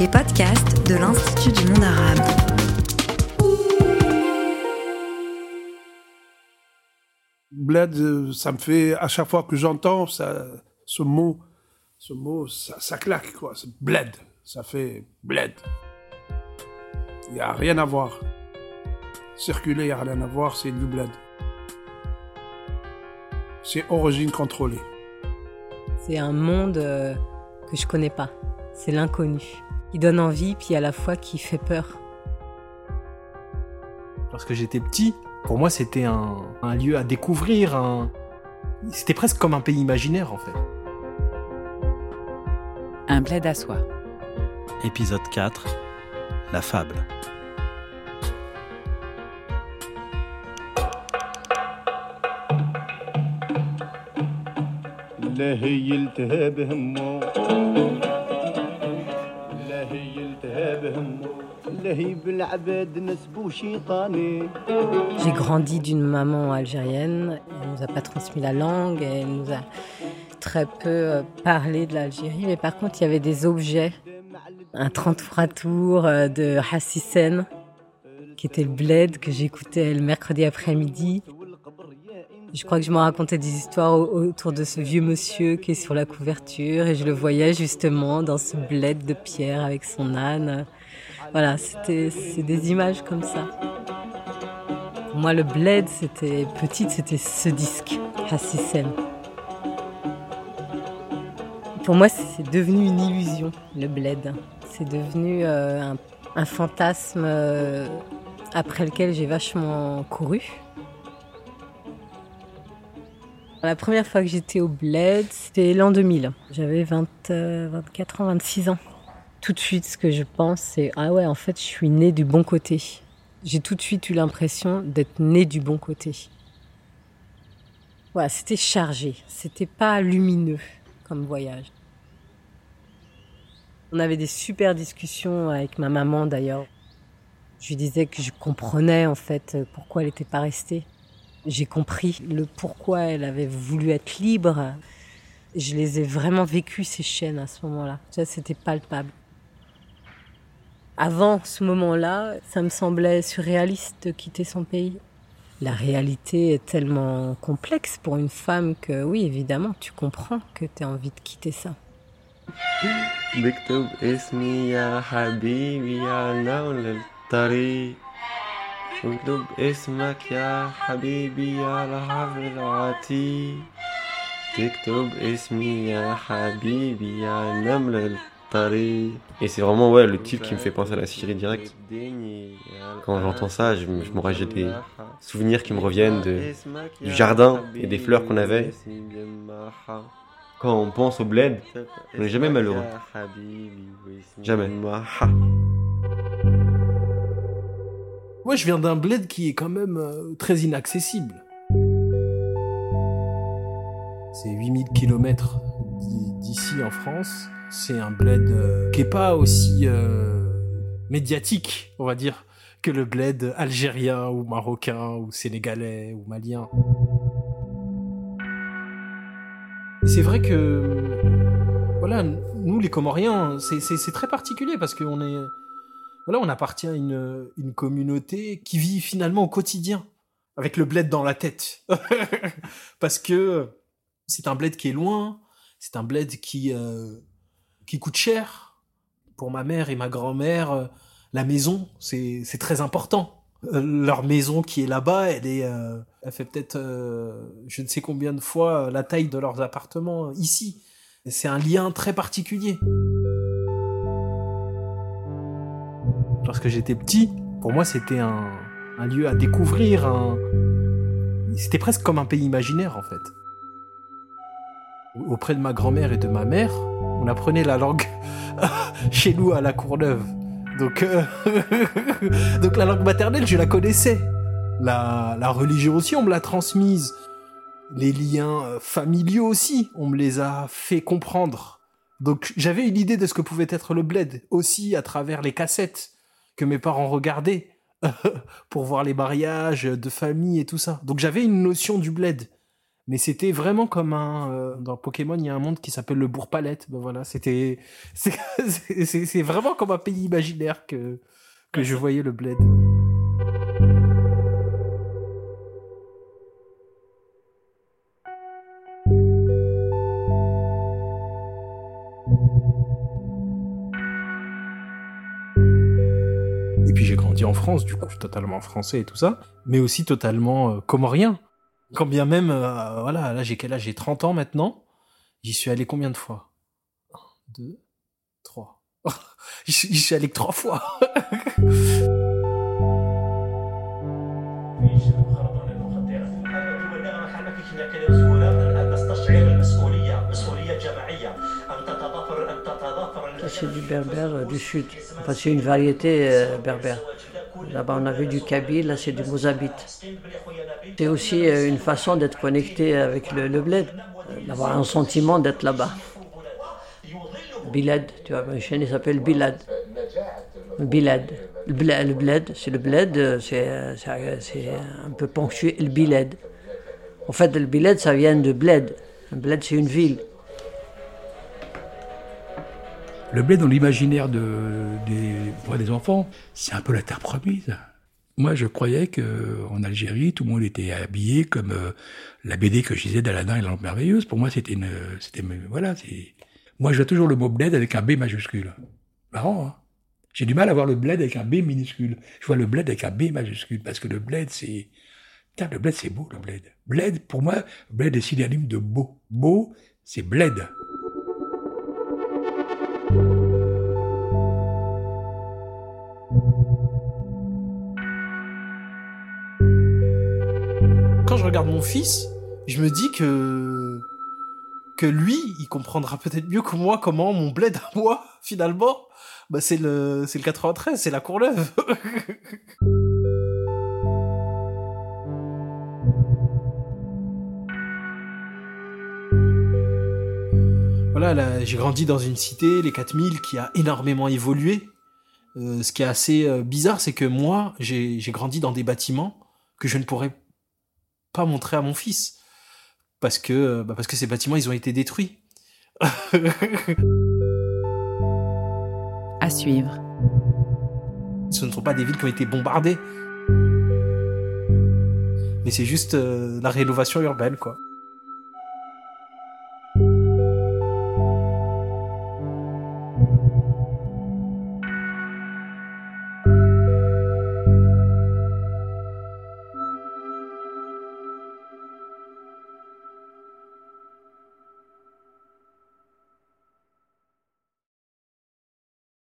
les podcasts de l'Institut du monde arabe. Bled, euh, ça me fait, à chaque fois que j'entends ça, ce mot, ce mot, ça, ça claque, quoi. C'est bled. Ça fait bled. Il n'y a rien à voir. Circuler, il n'y a rien à voir, c'est du bled. C'est origine contrôlée. C'est un monde euh, que je connais pas. C'est l'inconnu. Qui donne envie, puis à la fois qui fait peur. Lorsque j'étais petit, pour moi, c'était un, un lieu à découvrir. Un... C'était presque comme un pays imaginaire, en fait. Un bled à soi. Épisode 4 La fable. لا هي التهاب همه J'ai grandi d'une maman algérienne. Elle nous a pas transmis la langue. Elle nous a très peu euh, parlé de l'Algérie. Mais par contre, il y avait des objets. Un 33 tours euh, de Hassisen, qui était le bled que j'écoutais le mercredi après-midi. Je crois que je m'en racontais des histoires au- autour de ce vieux monsieur qui est sur la couverture et je le voyais justement dans ce bled de pierre avec son âne. Voilà, c'était des images comme ça. Moi, le bled, c'était petite, c'était ce disque, Hassisen. Pour moi, c'est devenu une illusion, le bled. C'est devenu euh, un, un fantasme euh, après lequel j'ai vachement couru. La première fois que j'étais au bled, c'était l'an 2000. J'avais 20, euh, 24 ans, 26 ans. Tout de suite, ce que je pense, c'est Ah ouais, en fait, je suis née du bon côté. J'ai tout de suite eu l'impression d'être née du bon côté. Voilà, c'était chargé. C'était pas lumineux comme voyage. On avait des super discussions avec ma maman d'ailleurs. Je lui disais que je comprenais en fait pourquoi elle n'était pas restée. J'ai compris le pourquoi elle avait voulu être libre. Je les ai vraiment vécues ces chaînes à ce moment-là. Ça, c'était palpable. Avant ce moment-là, ça me semblait surréaliste de quitter son pays. La réalité est tellement complexe pour une femme que oui, évidemment, tu comprends que tu as envie de quitter ça. بكتب اسمي يا حبيبي على الطريق اكتب اسمك يا حبيبي على حفر العتيق تكتب اسمي يا حبيبي على نمل الطريق Et c'est vraiment ouais, le titre qui me fait penser à la Syrie direct. Quand j'entends ça, je, me- je me j'ai des souvenirs qui me reviennent de, du jardin et des fleurs qu'on avait. Quand on pense au bled, on n'est jamais malheureux. Jamais. Moi, je viens d'un bled qui est quand même euh, très inaccessible. C'est 8000 km d'ici en France. C'est un bled euh, qui est pas aussi euh, médiatique, on va dire, que le bled algérien ou marocain ou sénégalais ou malien. C'est vrai que, voilà, nous les Comoriens, c'est très particulier parce qu'on est, voilà, on appartient à une, communauté qui vit finalement au quotidien avec le bled dans la tête. parce que c'est un bled qui est loin, c'est un bled qui, euh, qui coûte cher. Pour ma mère et ma grand-mère, euh, la maison, c'est très important. Euh, leur maison qui est là-bas, elle elle fait peut-être, je ne sais combien de fois la taille de leurs appartements ici. C'est un lien très particulier. Lorsque j'étais petit, pour moi, c'était un, lieu à découvrir. Un... C'était presque comme un pays imaginaire, en fait. Auprès de ma grand-mère et de ma mère, on apprenait la langue chez nous à la Courneuve. Donc, euh, donc la langue maternelle, je la connaissais. La, la religion aussi, on me l'a transmise. Les liens euh, familiaux aussi, on me les a fait comprendre. Donc j'avais une idée de ce que pouvait être le bled, aussi à travers les cassettes que mes parents regardaient pour voir les mariages de famille et tout ça. Donc j'avais une notion du bled. Mais c'était vraiment comme un euh, dans Pokémon, il y a un monde qui s'appelle le Bourg-Palette. Ben voilà, c'était c'est vraiment comme un pays imaginaire que que je voyais le bled. Et puis j'ai grandi en France, du coup, totalement français et tout ça, mais aussi totalement euh, comorien. Quand bien même, euh, voilà, là j'ai quel âge? J'ai 30 ans maintenant. J'y suis allé combien de fois? Un, deux, trois. J'y suis, j'y suis allé que trois fois. Ça, c'est du berbère euh, du sud. Enfin, c'est une variété euh, berbère. Là-bas, on a vu du kabyle, là, c'est du mozabite. C'est aussi euh, une façon d'être connecté avec le, le bled, d'avoir un sentiment d'être là-bas. Bilad, tu vois, ma chaîne s'appelle Bilad. Bilad. Le bled, le bled, c'est le bled, c'est un peu ponctué, le bilad. En fait, le bilad, ça vient de bled. Bled, c'est une ville. Le blé dans l'imaginaire de, des, des enfants, c'est un peu la terre promise. Moi, je croyais que en Algérie, tout le monde était habillé comme euh, la BD que je disais d'Aladin et la lampe merveilleuse. Pour moi, c'était une, c'était, voilà, c'est. Moi, je vois toujours le mot bled avec un B majuscule. Marrant, hein J'ai du mal à voir le bled avec un B minuscule. Je vois le bled avec un B majuscule parce que le bled, c'est. Putain, le bled, c'est beau, le bled. Bled, pour moi, bled est synonyme de beau. Beau, c'est bled. Regarde mon fils, je me dis que que lui, il comprendra peut-être mieux que moi comment mon bled à moi, finalement, bah c'est le c'est le 93, c'est la Courneuve. voilà, là, j'ai grandi dans une cité, les 4000, qui a énormément évolué. Euh, ce qui est assez euh, bizarre, c'est que moi, j'ai j'ai grandi dans des bâtiments que je ne pourrais pas montrer à mon fils parce que bah parce que ces bâtiments ils ont été détruits. À suivre. Ce ne sont pas des villes qui ont été bombardées. Mais c'est juste euh, la rénovation urbaine quoi.